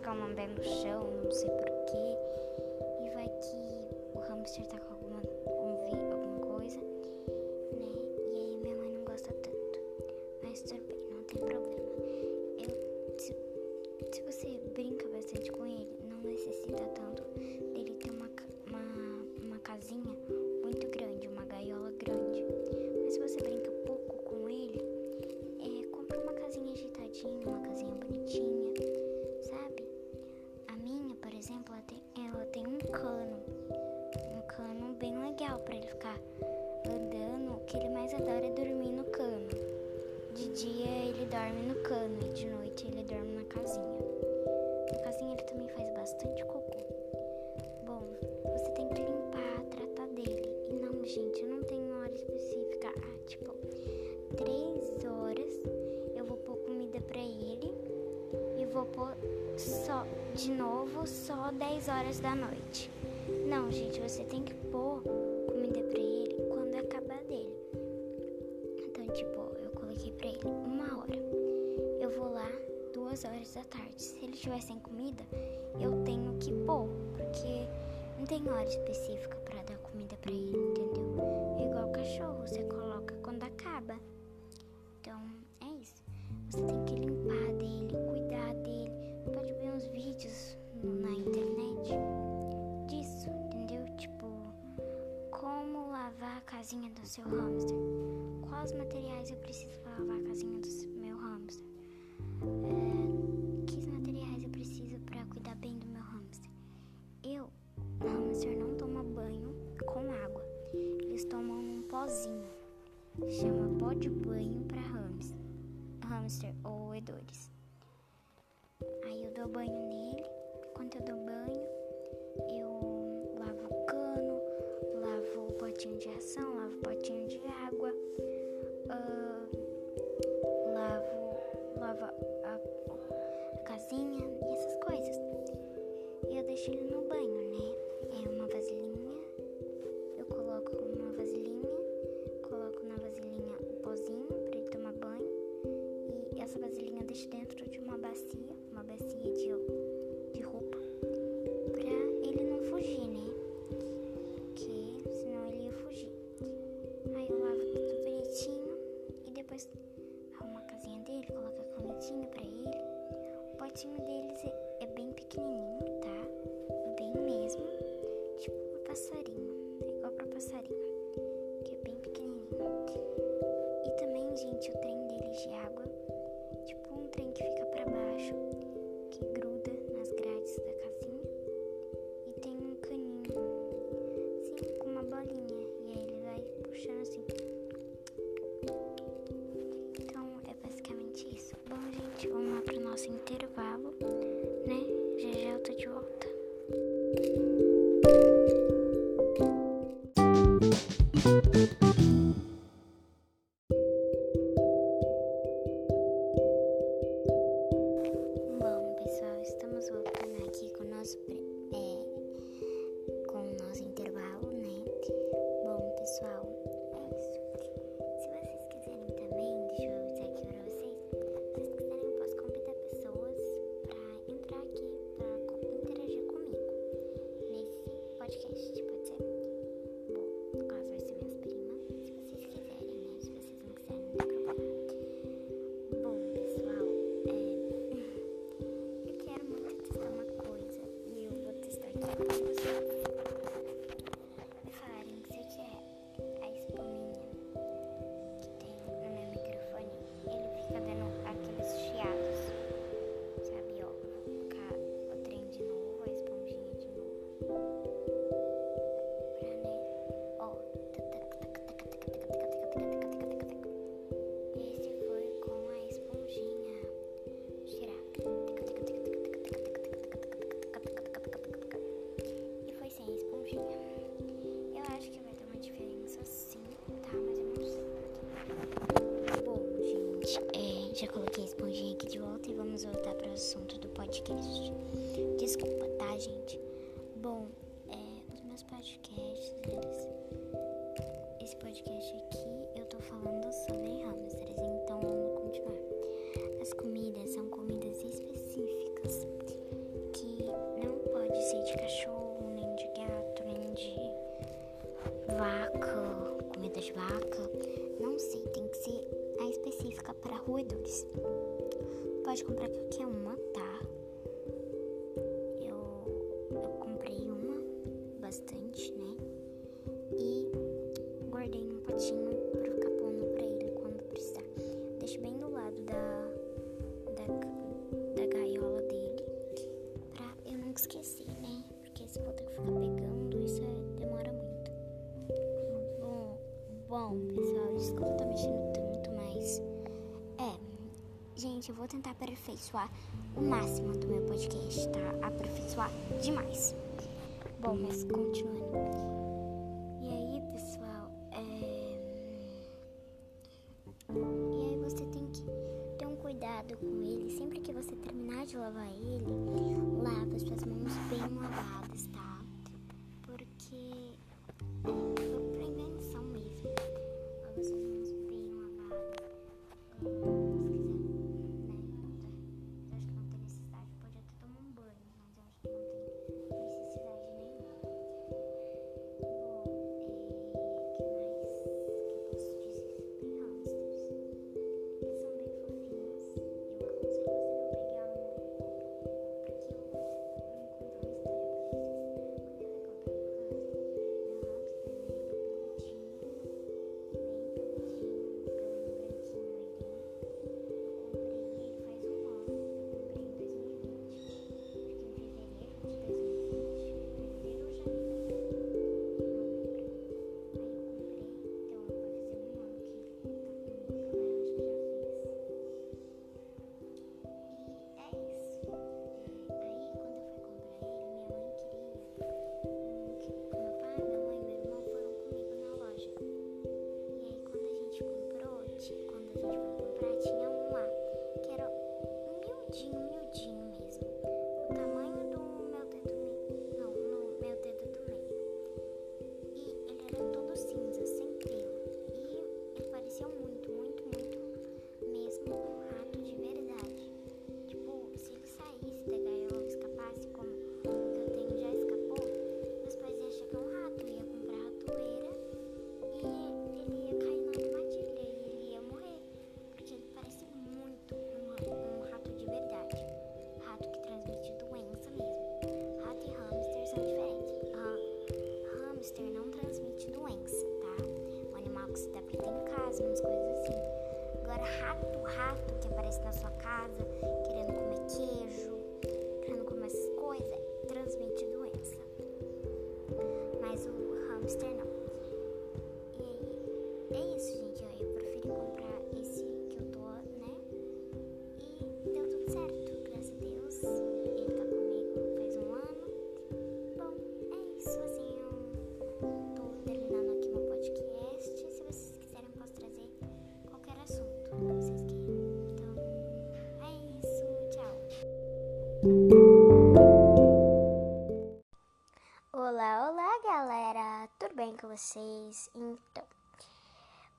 ficar uma pé no chão, não sei porquê. E vai que o hamster tá com de novo só 10 horas da noite. Não, gente, você tem que pôr comida pra ele quando acabar dele. Então, tipo, eu coloquei pra ele uma hora. Eu vou lá duas horas da tarde. Se ele estiver sem comida, eu tenho que pôr, porque não tem hora específica para dar comida pra ele. still harms o assunto do podcast. Desculpa, tá, gente? Bom, é, os meus podcasts, eles, esse podcast aqui, eu tô falando sobre hamsters, então vamos continuar. As comidas são comidas específicas que não pode ser de cachorro, nem de gato, nem de vaca, comida de vaca, não sei, tem que ser a específica para roedores. Pode comprar qualquer uma, tá? Eu, eu comprei uma, bastante, né? E guardei num potinho pra ficar pondo pra ele quando precisar. Deixo bem do lado da, da, da gaiola dele pra eu não esquecer, né? Porque se for ter que ficar pegando, isso é, demora muito. Bom, bom, pessoal, desculpa eu tô mexendo gente, eu vou tentar aperfeiçoar o máximo do meu podcast, tá? Aperfeiçoar demais. Bom, mas continuando.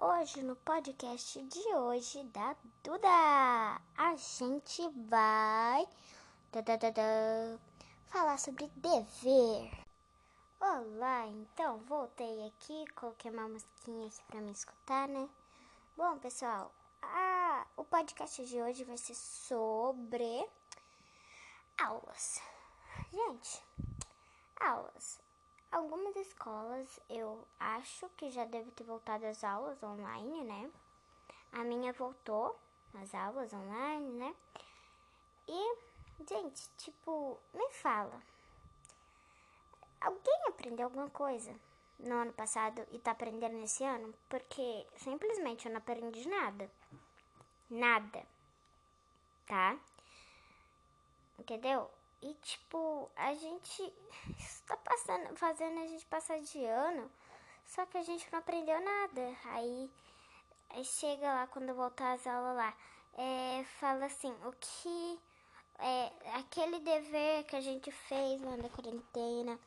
Hoje no podcast de hoje da Duda, a gente vai falar sobre dever. Olá, então voltei aqui, coloquei uma musiquinha aqui pra me escutar, né? Bom, pessoal, a, o podcast de hoje vai ser sobre aulas. Gente, aulas. Algumas escolas eu acho que já deve ter voltado às aulas online, né? A minha voltou às aulas online, né? E, gente, tipo, me fala. Alguém aprendeu alguma coisa no ano passado e tá aprendendo nesse ano? Porque simplesmente eu não aprendi nada. Nada. Tá? Entendeu? E tipo, a gente está passando, fazendo a gente passar de ano, só que a gente não aprendeu nada. Aí, aí chega lá quando voltar às aulas lá, é, fala assim, o que é, aquele dever que a gente fez lá na quarentena,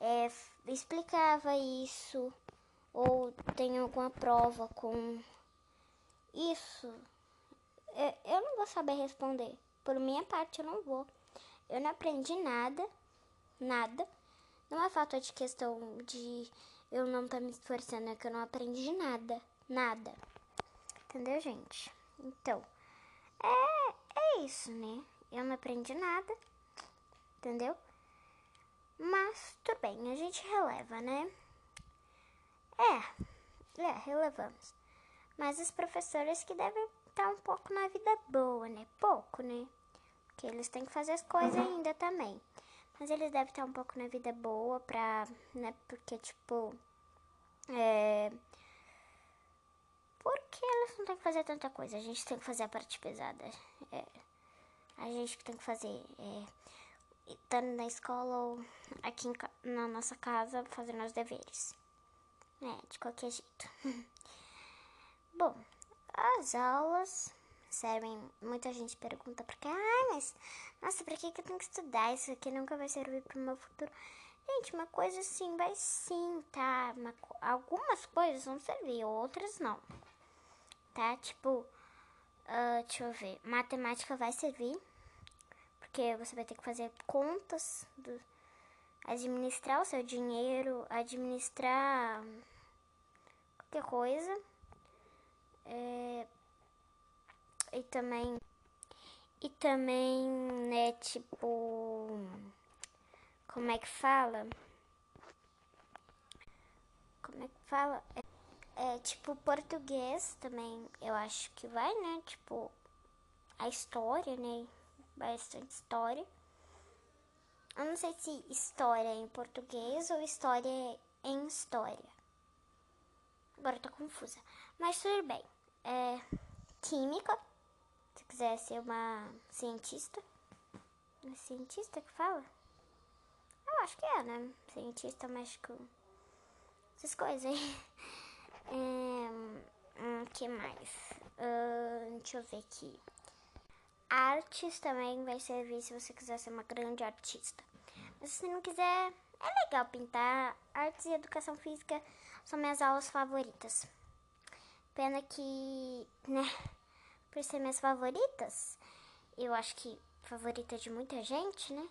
é, explicava isso, ou tem alguma prova com isso, eu não vou saber responder. Por minha parte, eu não vou. Eu não aprendi nada, nada. Não é falta de questão de eu não estar tá me esforçando, é que eu não aprendi nada, nada. Entendeu, gente? Então, é, é isso, né? Eu não aprendi nada, entendeu? Mas tudo bem, a gente releva, né? É, é, relevamos. Mas os professores que devem estar um pouco na vida boa, né? Pouco, né? Porque eles têm que fazer as coisas ainda também. Mas eles devem estar um pouco na vida boa pra, né? Porque, tipo, é... Porque eles não têm que fazer tanta coisa. A gente tem que fazer a parte pesada. É... A gente que tem que fazer. É... Estando na escola ou aqui na nossa casa fazendo os deveres. É, de qualquer jeito. Bom, as aulas servem. Muita gente pergunta porque, ah, mas nossa, pra que, que eu tenho que estudar? Isso aqui nunca vai servir pro meu futuro. Gente, uma coisa assim vai sim, tá? Uma, algumas coisas vão servir, outras não. Tá? Tipo, uh, deixa eu ver. Matemática vai servir. Porque você vai ter que fazer contas, do, administrar o seu dinheiro, administrar qualquer coisa. É, e também. E também, né, tipo. Como é que fala? Como é que fala? É, é tipo português também, eu acho que vai, né? Tipo, a história, né? Bastante história. Eu não sei se história é em português ou história é em história. Agora eu tô confusa. Mas tudo bem. É química. Se quiser ser uma cientista. É cientista que fala? Eu acho que é, né? Cientista com essas coisas aí. É, hum, que mais? Uh, deixa eu ver aqui. Artes também vai servir se você quiser ser uma grande artista. Mas se não quiser, é legal pintar. Artes e educação física são minhas aulas favoritas. Pena que, né, por ser minhas favoritas, eu acho que favorita de muita gente, né?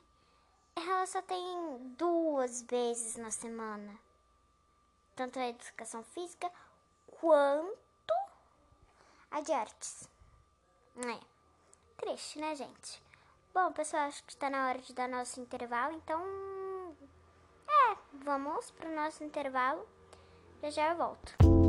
Ela só tem duas vezes na semana. Tanto a educação física quanto a de artes. É. Triste, né, gente? Bom, pessoal, acho que está na hora de dar nosso intervalo, então. É, vamos pro nosso intervalo. Já já eu volto.